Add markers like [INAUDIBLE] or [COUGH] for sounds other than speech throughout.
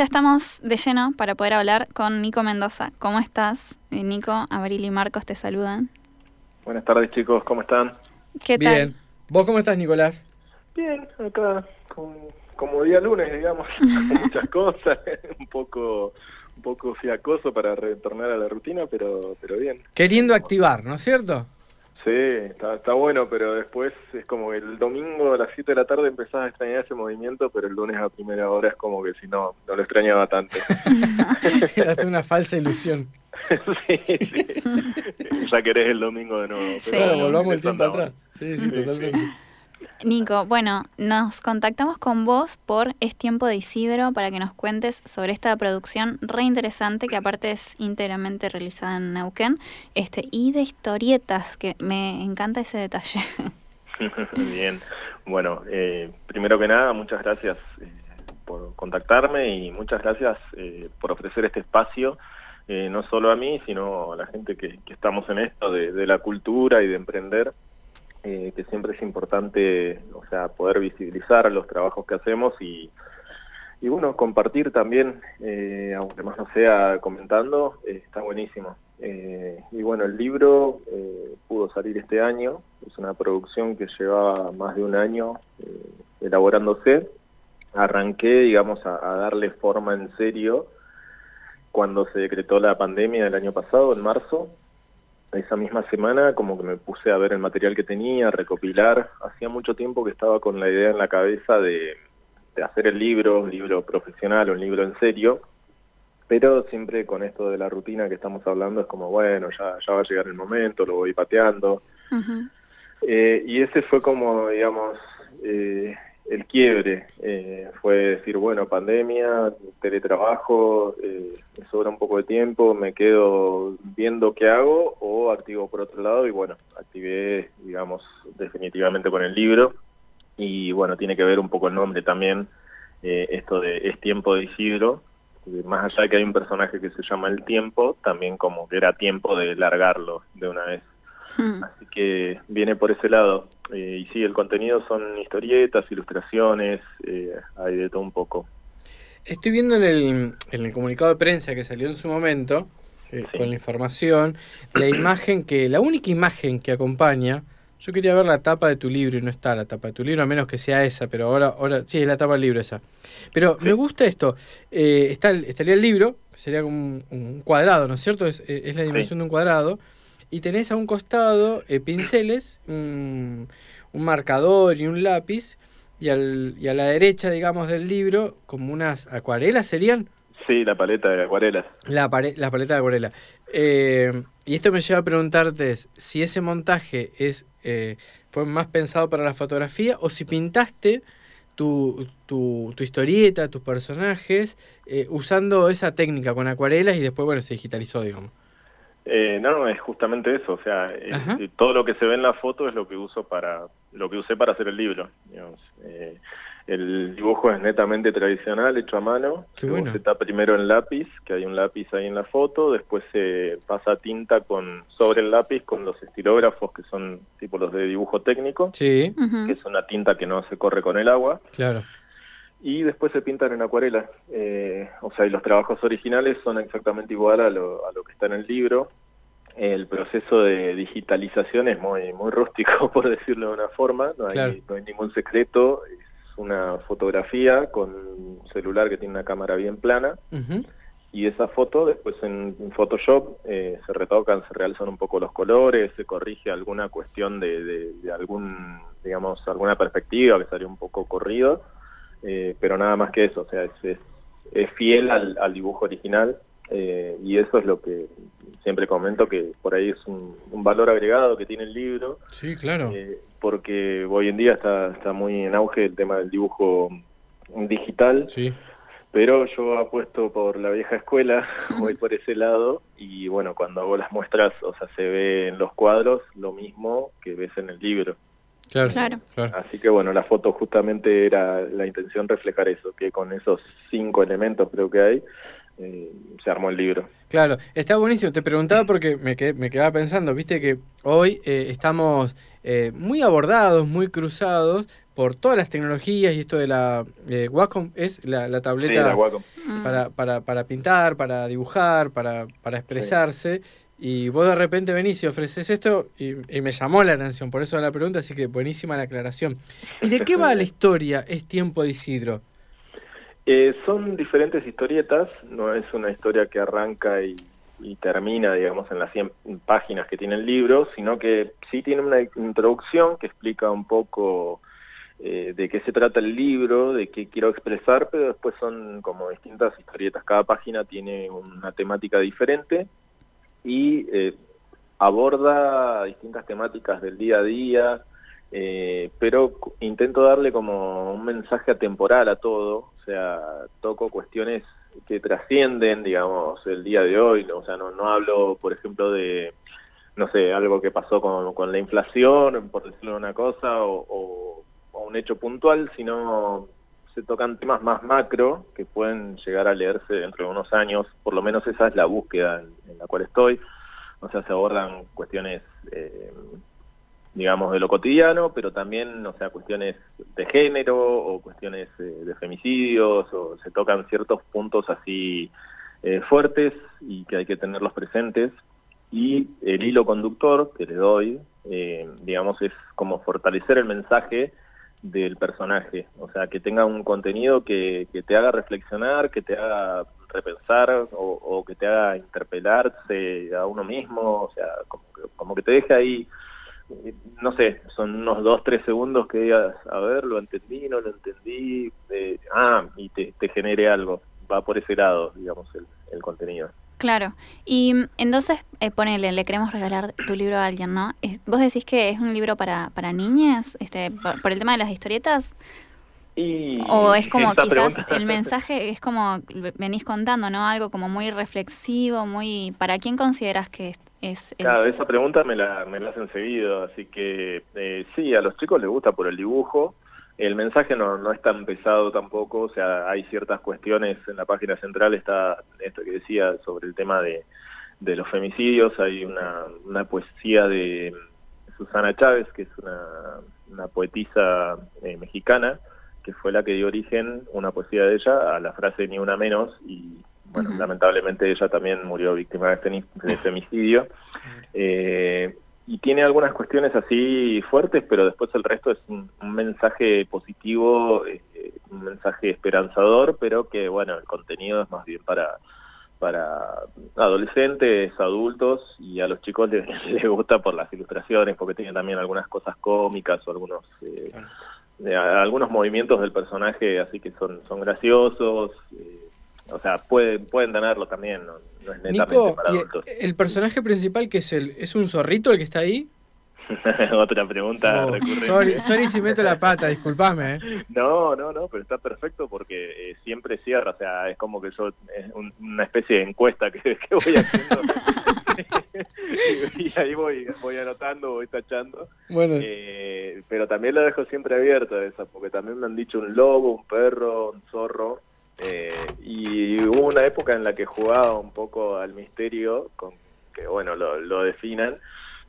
Ya estamos de lleno para poder hablar con Nico Mendoza. ¿Cómo estás? Eh, Nico, Abril y Marcos te saludan. Buenas tardes chicos, ¿cómo están? ¿Qué tal? Bien. ¿Vos cómo estás, Nicolás? Bien, acá como día lunes, digamos, [LAUGHS] con muchas cosas, [LAUGHS] un poco un poco fiacoso para retornar a la rutina, pero pero bien. Queriendo activar, ¿no es cierto? Sí, está, está bueno, pero después es como que el domingo a las 7 de la tarde empezás a extrañar ese movimiento, pero el lunes a primera hora es como que si no, no lo extrañaba tanto. [LAUGHS] Era una falsa ilusión. [LAUGHS] sí, sí. Ya querés el domingo de nuevo. Sí. pero Claro, volvamos el tiempo atrás. Sí, sí, totalmente. Nico, bueno, nos contactamos con vos por Es Tiempo de Isidro para que nos cuentes sobre esta producción re interesante que aparte es íntegramente realizada en Neuquén este, y de historietas, que me encanta ese detalle. [LAUGHS] Bien, bueno, eh, primero que nada, muchas gracias eh, por contactarme y muchas gracias eh, por ofrecer este espacio, eh, no solo a mí, sino a la gente que, que estamos en esto de, de la cultura y de emprender, eh, que siempre es importante, o sea, poder visibilizar los trabajos que hacemos y, bueno, compartir también, eh, aunque más no sea comentando, eh, está buenísimo. Y bueno, el libro pudo salir este año, es una producción que llevaba más de un año elaborándose. Arranqué, digamos, a, a darle forma en serio cuando se decretó la pandemia el año pasado, en marzo. Esa misma semana como que me puse a ver el material que tenía, a recopilar. Hacía mucho tiempo que estaba con la idea en la cabeza de, de hacer el libro, un libro profesional, un libro en serio, pero siempre con esto de la rutina que estamos hablando es como, bueno, ya, ya va a llegar el momento, lo voy pateando. Eh, y ese fue como, digamos, eh, el quiebre. Eh, fue decir, bueno, pandemia, teletrabajo, eh, me sobra un poco de tiempo, me quedo viendo qué hago o activo por otro lado y bueno, activé, digamos, definitivamente con el libro. Y bueno, tiene que ver un poco el nombre también, eh, esto de Es tiempo de Isidro, más allá de que hay un personaje que se llama El Tiempo, también como que era tiempo de largarlo de una vez. Mm. Así que viene por ese lado. Eh, y sí, el contenido son historietas, ilustraciones, eh, hay de todo un poco. Estoy viendo en el, en el comunicado de prensa que salió en su momento, eh, Sí. con la información, la imagen que, la única imagen que acompaña, yo quería ver la tapa de tu libro y no está la tapa de tu libro, a menos que sea esa, pero ahora, ahora sí, es la tapa del libro esa. Pero me gusta esto, eh, está estaría el libro, sería como un, un cuadrado, ¿no es cierto? Es, es la dimensión de un cuadrado, y tenés a un costado eh, pinceles, un, un marcador y un lápiz, y, al, y a la derecha, digamos, del libro, como unas acuarelas serían. Sí, la paleta de acuarelas. La, pare- la paleta de acuarela. Eh, y esto me lleva a preguntarte si ese montaje es eh, fue más pensado para la fotografía o si pintaste tu, tu, tu historieta, tus personajes, eh, usando esa técnica con acuarelas y después, bueno, se digitalizó, digamos. Eh, no, no, es justamente eso. O sea, eh, eh, todo lo que se ve en la foto es lo que uso para, lo que usé para hacer el libro. digamos. Eh, el dibujo es netamente tradicional, hecho a mano. Qué Se bueno. boceta primero en lápiz, que hay un lápiz ahí en la foto. Después se pasa tinta con sobre el lápiz con los estilógrafos, que son tipo los de dibujo técnico, Sí, que es una tinta que no se corre con el agua. claro. Y después se pintan en acuarela. Eh, o sea, y los trabajos originales son exactamente igual a lo, a lo que está en el libro. El proceso de digitalización es muy muy rústico, [LAUGHS] por decirlo de una forma. No hay, Claro. no hay ningún secreto. Es una fotografía con un celular que tiene una cámara bien plana. Y esa foto después en, en Photoshop eh, se retocan, se realzan un poco los colores, se corrige alguna cuestión de, de- de algún, digamos, alguna perspectiva que salió un poco corrido, eh, pero nada más que eso, o sea, es, es- es fiel al, al dibujo original eh, y eso es lo que siempre comento que por ahí es un, un valor agregado que tiene el libro, Sí, claro. eh, porque hoy en día está, está muy en auge el tema del dibujo digital Sí. pero yo apuesto por la vieja escuela, [LAUGHS] voy por ese lado y bueno, cuando hago las muestras, o sea, se ve en los cuadros lo mismo que ves en el libro. Claro. Claro. claro. Así que bueno, la foto justamente era la intención reflejar eso, que con esos cinco elementos creo que hay, eh, se armó el libro. Claro, está buenísimo. Te preguntaba porque me, quedé- me quedaba pensando, viste que hoy eh, estamos eh, muy abordados, muy cruzados por todas las tecnologías y esto de la eh, Wacom es la, tableta mm. para, para, para, pintar, para dibujar, para, para expresarse. Y vos de repente venís y ofreces esto y, me llamó la atención, por eso la pregunta, así que buenísima la aclaración. ¿Y de qué va la historia Es tiempo de Isidro? Eh, son diferentes historietas, no es una historia que arranca y, termina, digamos, en las 100 páginas que tiene el libro, sino que sí tiene una introducción que explica un poco eh, de qué se trata el libro, de qué quiero expresar, pero después son como distintas historietas. Cada página tiene una temática diferente y eh, aborda distintas temáticas del día a día, eh, pero intento darle como un mensaje atemporal a todo, o sea, toco cuestiones que trascienden, digamos, el día de hoy, o sea, no, hablo, por ejemplo, de, no sé, algo que pasó con, con la inflación, por decirlo una cosa, o, un hecho puntual, sino se tocan temas más macro que pueden llegar a leerse dentro de unos años, por lo menos esa es la búsqueda en, la cual estoy, o sea, se abordan cuestiones, eh, digamos, de lo cotidiano, pero también, o sea, cuestiones de género o cuestiones eh, de femicidios, o se tocan ciertos puntos así eh, fuertes y que hay que tenerlos presentes, y el hilo conductor que le doy, digamos, es como fortalecer el mensaje del personaje, o sea, que tenga un contenido que, te haga reflexionar, que te haga repensar o, que te haga interpelarse a uno mismo, o sea, como que, te deje ahí, no sé, son unos dos, tres segundos que digas, a ver, lo entendí, no lo entendí, eh, ah, y te, te genere algo, va por ese lado, digamos, el contenido. Claro. Y mm, entonces, eh, ponele, le queremos regalar tu libro a alguien, ¿no? ¿Vos decís que es un libro para, para niñas, este, por, el tema de las historietas? o es como quizás el mensaje es como venís contando, ¿no? Algo como muy reflexivo, muy... ¿Para quién consideras que es? Claro, esa pregunta me la, me la hacen seguido, así que eh, sí, a los chicos les gusta por el dibujo, el mensaje no, no es tan pesado tampoco, o sea, hay ciertas cuestiones, en la página central está esto que decía sobre el tema de, de los femicidios, hay una, una poesía de Susana Chávez, que es una, una poetisa eh, mexicana, que fue la que dio origen, una poesía de ella, a la frase ni una menos, y bueno, lamentablemente ella también murió víctima de, de femicidio. Eh, y tiene algunas cuestiones así fuertes, pero después el resto es un, mensaje positivo, eh, un mensaje esperanzador, pero que bueno, el contenido es más bien para para adolescentes, adultos y a los chicos les, [LAUGHS] gusta por las ilustraciones, porque tiene también algunas cosas cómicas o algunos eh, algunos movimientos del personaje así que son, son graciosos. Eh, o sea, pueden, pueden tenerlo también, no, es netamente para adultos. El, personaje principal que es el, ¿es un zorrito el que está ahí? [LAUGHS] Otra pregunta oh, recurrente. Sorry, si meto la [LAUGHS] pata, disculpame. ¿eh? No, no, no, pero está perfecto porque eh, siempre cierra, o sea, es como que yo, es una especie de encuesta que, [LAUGHS] que voy haciendo. y ahí voy, voy anotando, voy tachando. Bueno. Eh, pero también lo dejo siempre abierto esa, porque también me han dicho un lobo, un perro, un zorro, eh, y hubo una época en la que jugaba un poco al misterio, con que bueno, lo, definan,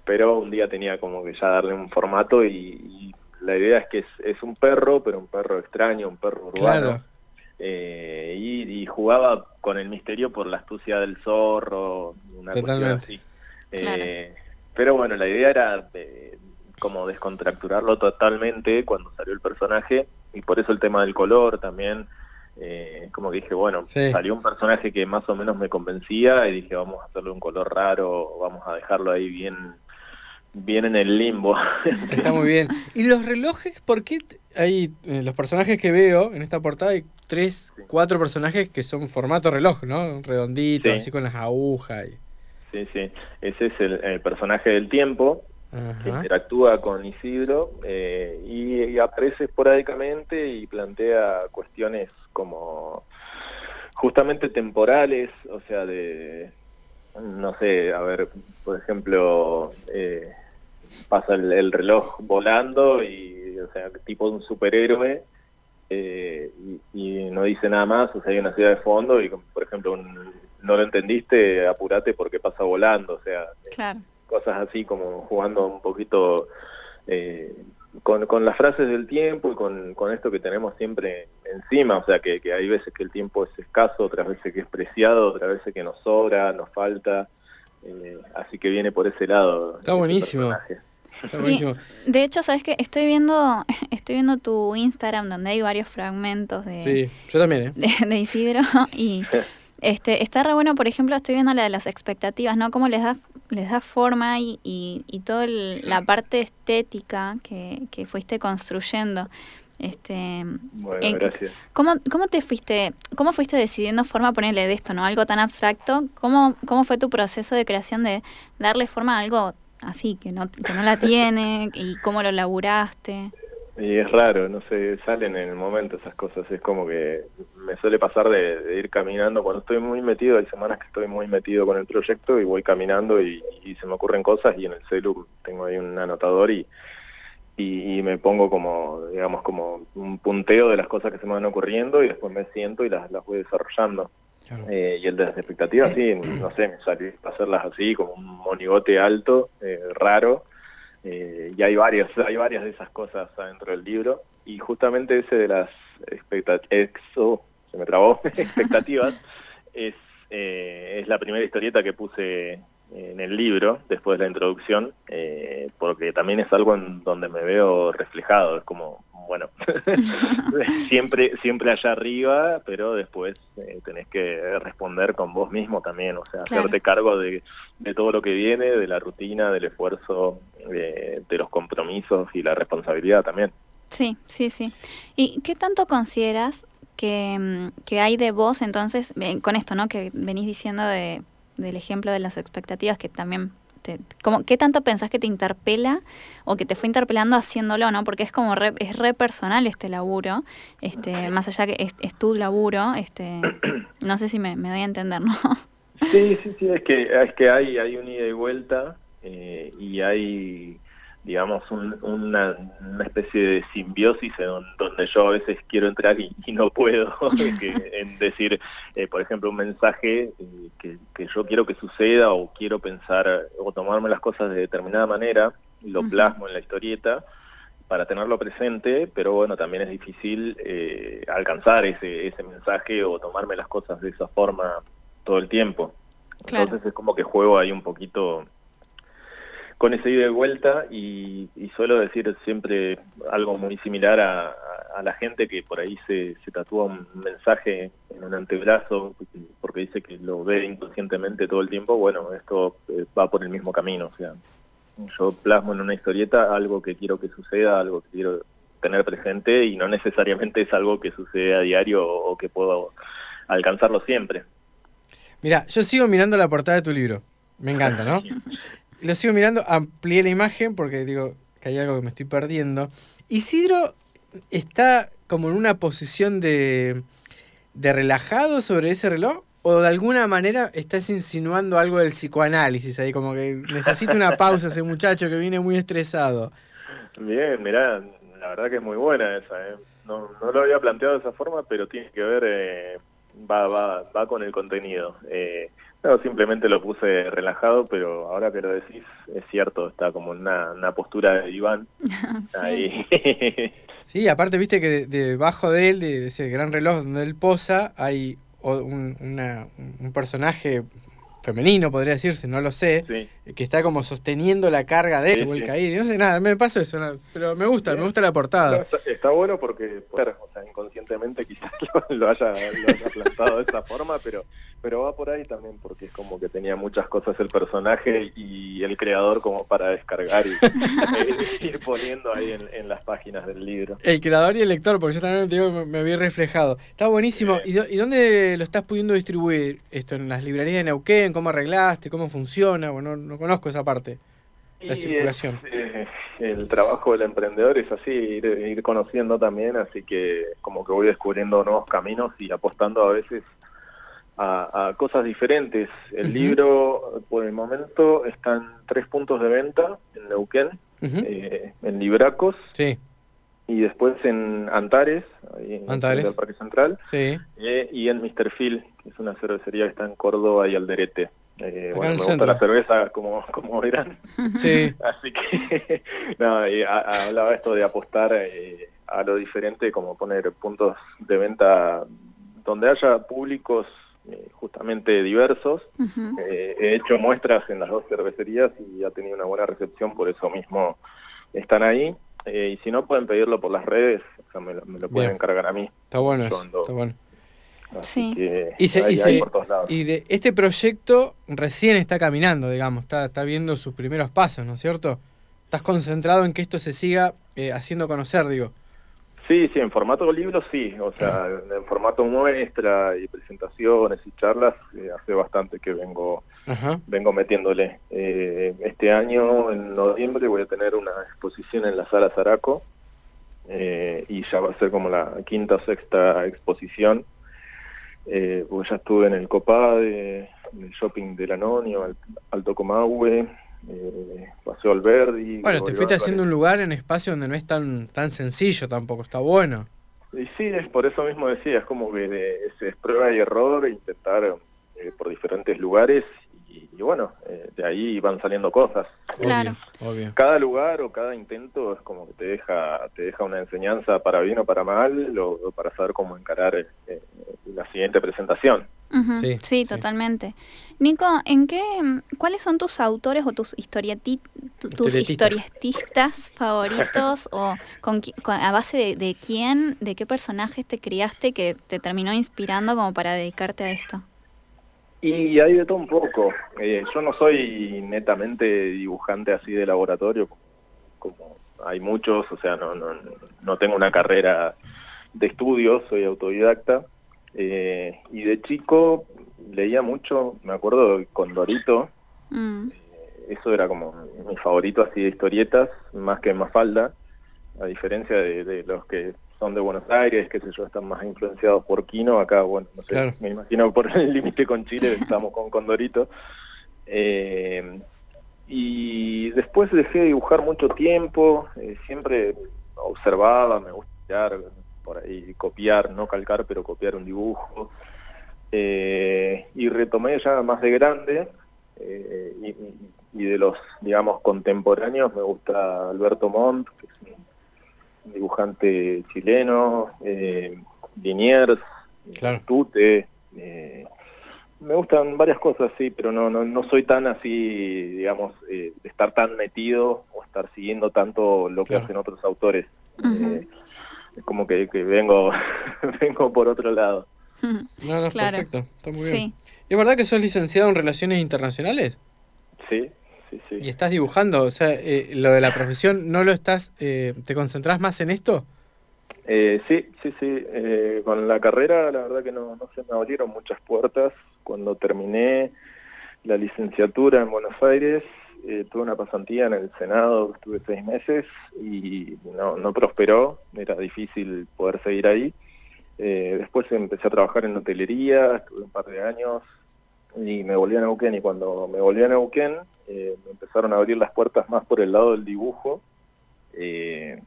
pero un día tenía como que ya darle un formato y, la idea es que es, un perro, pero un perro extraño, un perro urbano. Eh, y, jugaba con el misterio por la astucia del zorro, una cuestión así. Eh, pero bueno, la idea era como descontracturarlo totalmente cuando salió el personaje y por eso el tema del color también eh, como que dije, bueno, salió un personaje que más o menos me convencía y dije, vamos a hacerle un color raro, vamos a dejarlo ahí bien bien en el limbo. [LAUGHS] Está muy bien. ¿Y los relojes? ¿Por qué hay eh, los personajes que veo en esta portada? Hay tres, cuatro personajes que son formato reloj, ¿no? Redonditos, así con las agujas. Sí, sí. Ese es el personaje del tiempo que interactúa con Isidro eh, y, aparece esporádicamente y plantea cuestiones como justamente temporales, o sea, de, no sé, a ver, por ejemplo, eh, pasa el, reloj volando y, o sea, tipo un superhéroe eh, y, no dice nada más, o sea, hay una ciudad de fondo y, por ejemplo, no lo entendiste, apurate porque pasa volando, o sea, claro cosas así como jugando un poquito eh, con, con, las frases del tiempo y con, con, esto que tenemos siempre encima, o sea, que, que, hay veces que el tiempo es escaso, otras veces que es preciado, otras veces que nos sobra, nos falta, eh, así que viene por ese lado. Está buenísimo. Está buenísimo. de hecho, sabes que estoy viendo, [LAUGHS] estoy viendo tu Instagram donde hay varios fragmentos de, sí, yo también, ¿eh? de, Isidro y [LAUGHS] este está re bueno, por ejemplo, estoy viendo la de las expectativas, ¿no? Cómo les da les da forma y, y, y toda la parte estética que, que fuiste construyendo. Este, bueno, gracias. ¿cómo, ¿Cómo te fuiste, cómo fuiste decidiendo forma ponerle de esto, no? Algo tan abstracto. ¿Cómo, cómo fue tu proceso de creación de darle forma a algo así, que no, que no la tiene, y cómo lo laburaste? Y es raro, no sé, salen en el momento esas cosas, es como que me suele pasar de, ir caminando, cuando estoy muy metido, hay semanas que estoy muy metido con el proyecto y voy caminando y, se me ocurren cosas y en el celu tengo ahí un anotador y, y, me pongo como, digamos, como un punteo de las cosas que se me van ocurriendo y después me siento y las, las voy desarrollando. Eh, y el de las expectativas, sí, no sé, me salió hacerlas así, como un monigote alto, eh, raro, eh, y hay varias, [LAUGHS] hay varias de esas cosas adentro del libro, y justamente ese de las expectativas, se me trabó, [LAUGHS] expectativas, [LAUGHS] es, es la primera historieta que puse en el libro, después de la introducción, porque también es algo en donde me veo reflejado, es como bueno, [LAUGHS] siempre, siempre allá arriba, pero después eh, tenés que responder con vos mismo también, o sea, hacerte cargo de, todo lo que viene, de la rutina, del esfuerzo, de, los compromisos y la responsabilidad también. Sí, sí, sí. ¿Y qué tanto consideras que, mm, que hay de vos entonces, con esto, ¿no? Que venís diciendo de, del ejemplo de las expectativas, que también como, ¿Qué tanto pensás que te interpela o que te fue interpelando haciéndolo, no? Porque es como re, es re personal este laburo, este, más allá que es, es tu laburo, este, [CLEARS THROAT] no sé si me, me, doy a entender, ¿no? Sí, sí, sí, es que, es que hay, hay un ida y vuelta eh, y hay digamos, una, una, especie de simbiosis en donde yo a veces quiero entrar y, no puedo, [LAUGHS] [LAUGHS] en decir, eh, por ejemplo, un mensaje eh, que, que, yo quiero que suceda o quiero pensar o tomarme las cosas de determinada manera, lo plasmo en la historieta para tenerlo presente, pero bueno, también es difícil eh, alcanzar ese, ese mensaje o tomarme las cosas de esa forma todo el tiempo. Entonces es como que juego ahí un poquito con ese ida y vuelta y, suelo decir siempre algo muy similar a, la gente que por ahí se, se, tatúa un mensaje en un antebrazo porque dice que lo ve inconscientemente todo el tiempo, bueno, esto eh, va por el mismo camino, o sea, yo plasmo en una historieta algo que quiero que suceda, algo que quiero tener presente y no necesariamente es algo que sucede a diario o, que puedo alcanzarlo siempre. Mira, yo sigo mirando la portada de tu libro. Me encanta, ¿no? Lo sigo mirando, amplié la imagen porque digo que hay algo que me estoy perdiendo. Isidro está como en una posición de, de relajado sobre ese reloj o de alguna manera estás insinuando algo del psicoanálisis ahí, como que necesita una pausa ese muchacho que viene muy estresado. Bien, mirá, la verdad que es muy buena esa, ¿eh? no, no lo había planteado de esa forma, pero tiene que ver, eh, va, va, va con el contenido. Eh, no, simplemente lo puse relajado, pero ahora que lo decís, es cierto, está como en una, postura de Iván. [LAUGHS] sí. [LAUGHS] sí, aparte viste que debajo de él, de ese gran reloj donde él posa, hay un, un personaje femenino, podría decirse, no lo sé, que está como sosteniendo la carga de él, sí, No sé, nada, me pasó eso, pero me gusta, me gusta la portada. está, bueno porque, o sea, inconscientemente quizás [LAUGHS] lo, haya, lo plantado de esa forma, pero pero va por ahí también porque es como que tenía muchas cosas el personaje y el creador como para descargar y e [LAUGHS] ir poniendo ahí en, las páginas del libro. El creador y el lector, porque yo también digo, me, me, había reflejado. Está buenísimo. ¿Y, dónde lo estás pudiendo distribuir esto? ¿En las librerías de Neuquén? ¿Cómo arreglaste? ¿Cómo funciona? Bueno, no, conozco esa parte. La circulación. Eh, el trabajo del emprendedor es así, ir, ir conociendo también, así que como que voy descubriendo nuevos caminos y apostando a veces a, cosas diferentes. El libro, por el momento, está en tres puntos de venta en Neuquén, eh, en Libracos. Sí. Y después en Antares, ahí en el Parque Central. Sí. Eh, y en Mr. Phil, que es una cervecería que está en Córdoba y Alderete. Eh, bueno, me gusta la cerveza, como, como verán. Sí. [LAUGHS] Así que, [LAUGHS] no, hablaba esto de apostar eh, a lo diferente, como poner puntos de venta donde haya públicos justamente diversos. Eh, he hecho muestras en las dos cervecerías y ha tenido una buena recepción, por eso mismo están ahí. y si no, pueden pedirlo por las redes, o sea, me, lo, pueden encargar a mí. Está bueno eso, está bueno sí. y, de este proyecto recién está caminando, digamos, está, está viendo sus primeros pasos, ¿no es cierto? Estás concentrado en que esto se siga eh, haciendo conocer, digo. Sí, sí, en formato libro sí, o sea, en formato muestra y presentaciones y charlas eh, hace bastante que vengo vengo metiéndole. Eh, este año, en noviembre, voy a tener una exposición en la Sala Zaraco y ya va a ser como la quinta o sexta exposición. Eh, ya estuve en el Copade, en el shopping del Anonio, Alto Comahue, eh, Paseo Alberdi. Bueno, te fuiste haciendo un lugar en espacio donde no es tan, tan sencillo tampoco, está bueno. Y sí, es por eso mismo decía, es como que es, prueba y error, intentar eh, por diferentes lugares y, bueno, eh, de ahí van saliendo cosas. Claro. Cada lugar o cada intento es como que te deja, te deja una enseñanza para bien o para mal, o, para saber cómo encarar eh, la siguiente presentación. sí, totalmente. Nico, ¿en qué, cuáles son tus autores o tus historietistas tus historietistas favoritos [LAUGHS] o con, a base de, de, quién, de qué personajes te criaste que te terminó inspirando como para dedicarte a esto? Y hay de todo un poco. Eh, yo no soy netamente dibujante así de laboratorio, como hay muchos, o sea, no, no, no tengo una carrera de estudios, soy autodidacta. Eh, y de chico leía mucho, me acuerdo con Dorito, mm. eh, eso era como mi favorito así de historietas, más que Mafalda, a diferencia de los que son de Buenos Aires, qué sé yo, están más influenciados por Quino, acá, bueno, no sé, me imagino por el [LAUGHS] límite con Chile [LAUGHS] estamos con Condorito. Eh, y después dejé de dibujar mucho tiempo, eh, siempre observaba, me gusta por ahí copiar, no calcar, pero copiar un dibujo. Eh, y retomé ya más de grande, y, y, de los, digamos, contemporáneos, me gusta Alberto Montt, que es un dibujante chileno, eh, Liniers, Tute, eh, me gustan varias cosas, sí, pero no, no, no soy tan así, digamos, eh, de estar tan metido o estar siguiendo tanto lo que hacen otros autores. Eh, es como que, que vengo, [LAUGHS] vengo por otro lado. No, no, perfecto, está muy bien. ¿Es verdad que sos licenciado en Relaciones Internacionales? Sí, ¿Y estás dibujando? O sea, eh, lo de la profesión, ¿no lo estás, eh, te concentrás más en esto? Eh, sí, sí, sí. con la carrera, la verdad que no, no se me abrieron muchas puertas. Cuando terminé la licenciatura en Buenos Aires, tuve una pasantía en el Senado, estuve seis meses y no, no prosperó, era difícil poder seguir ahí. después empecé a trabajar en hotelería, estuve un par de años y me volví a Neuquén y cuando me volví a Neuquén eh, me empezaron a abrir las puertas más por el lado del dibujo eh,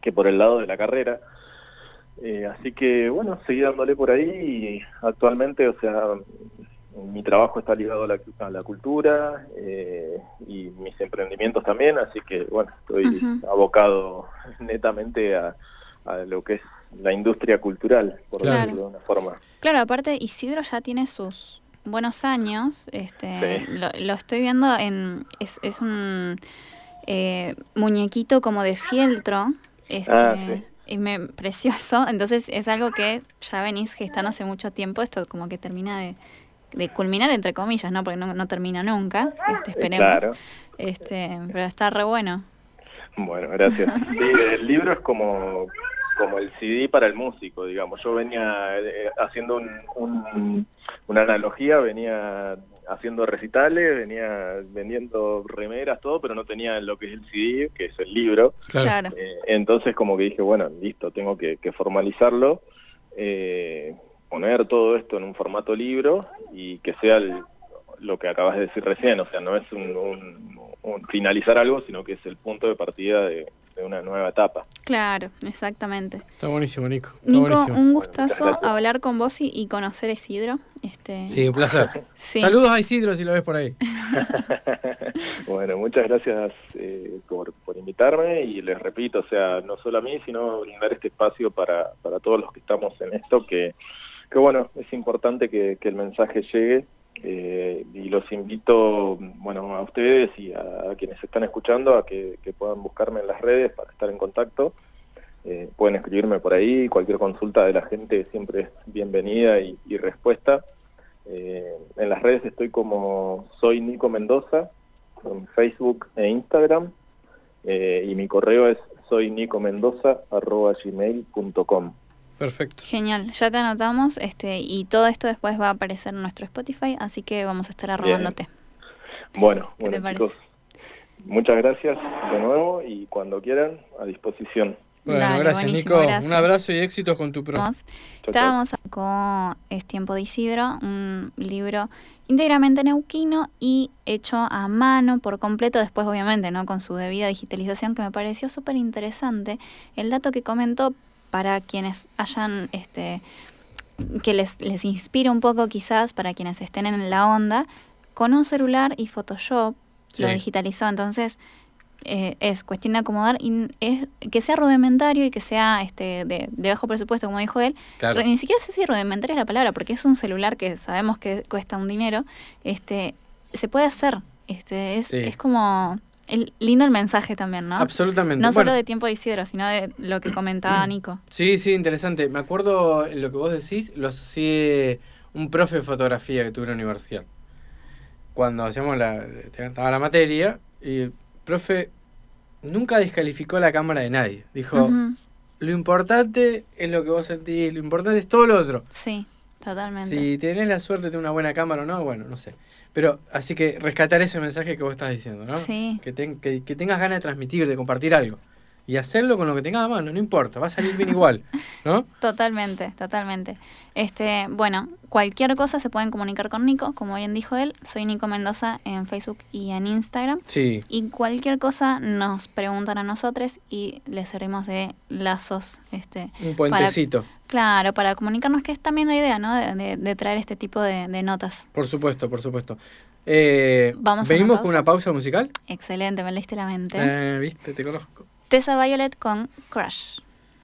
que por el lado de la carrera. Eh, así que bueno, seguí dándole por ahí y actualmente, o sea, mi trabajo está ligado a la, cultura y mis emprendimientos también, así que bueno, estoy abocado [LAUGHS] netamente a, lo que es la industria cultural, por decirlo de una forma. Claro, aparte Isidro ya tiene sus buenos años. Este, lo, estoy viendo en. Es, es un eh, muñequito como de fieltro. Este, ah, y me, precioso. Entonces es algo que ya venís gestando hace mucho tiempo. Esto como que termina de, de culminar, entre comillas, ¿no? Porque no, no termina nunca. Este, esperemos. Este, pero está re bueno. Bueno, gracias. Sí, el libro es como como el CD para el músico, digamos. Yo venía eh, haciendo un, una analogía, venía haciendo recitales, venía vendiendo remeras, todo, pero no tenía lo que es el CD, que es el libro. Claro. Eh, entonces como que dije, bueno, listo, tengo que, formalizarlo, eh, poner todo esto en un formato libro y que sea lo que acabas de decir recién, o sea, no es un, finalizar algo, sino que es el punto de partida de una nueva etapa. Claro, exactamente. Está buenísimo, Nico. Está Nico, buenísimo. un gustazo hablar con vos y, y conocer a Isidro. Este, Sí, un placer. [LAUGHS] sí. Saludos a Isidro si lo ves por ahí. [LAUGHS] Bueno, muchas gracias eh, por, por invitarme y les repito, o sea, no solo a mí, sino brindar este espacio para, para todos los que estamos en esto, que, que bueno, es importante que, que el mensaje llegue eh, y los invito, bueno, a ustedes y a, quienes están escuchando a que, puedan buscarme en las redes para estar en contacto. Eh, pueden escribirme por ahí, cualquier consulta de la gente siempre es bienvenida y, respuesta. Eh, en las redes estoy como soy Nico Mendoza, en Facebook e Instagram, y mi correo es soy gmail.com Perfecto. Genial, ya te anotamos este y todo esto después va a aparecer en nuestro Spotify, así que vamos a estar arrobándote. Bueno, ¿Qué te bueno parece? chicos, muchas gracias de nuevo y cuando quieran, a disposición. Bueno, Dale, gracias, Nico. gracias. Un abrazo y éxitos con tu pro. Estábamos con Es tiempo de Isidro, un libro íntegramente neuquino y hecho a mano por completo, después obviamente, ¿no? Con su debida digitalización que me pareció súper interesante. El dato que comentó para quienes hayan, este, que les, les inspire un poco quizás, para quienes estén en la onda, con un celular y Photoshop lo digitalizó. Entonces, eh, es cuestión de acomodar y es que sea rudimentario y que sea este de, de bajo presupuesto, como dijo él. Claro. Ni siquiera sé si rudimentaria es la palabra, porque es un celular que sabemos que cuesta un dinero. Este, se puede hacer. Este, es, Sí. es como el, lindo el mensaje también, ¿no? Absolutamente. No Bueno, solo de tiempo de Isidro, sino de lo que comentaba [CLEARS THROAT] Nico. Sí, sí, interesante. Me acuerdo lo que vos decís, lo asocié un profe de fotografía que tuve en la universidad. Cuando hacíamos la, estaba la materia, y el profe nunca descalificó la cámara de nadie. Dijo, lo importante es lo que vos sentís, lo importante es todo lo otro. Sí, totalmente. Si tenés la suerte de una buena cámara o no, bueno, no sé. Pero así que rescatar ese mensaje que vos estás diciendo, ¿no? Sí. Que, ten- que, que tengas ganas de transmitir, de compartir algo. Y hacerlo con lo que tengas a mano, no importa, va a salir bien igual, [LAUGHS] ¿no? Totalmente, totalmente. Este, bueno, cualquier cosa se pueden comunicar con Nico, como bien dijo él. Soy Nico Mendoza en Facebook y en Instagram. Sí, Y cualquier cosa nos preguntan a nosotros y les servimos de lazos, este, un puentecito. Claro, para comunicarnos, que es también la idea, ¿no? De, de- de traer este tipo de, de notas. Por supuesto, por supuesto. Eh, Vamos una ¿Venimos con una pausa musical? Excelente, me leíste la mente. Eh, Viste, te conozco. Tessa Violet con Crush.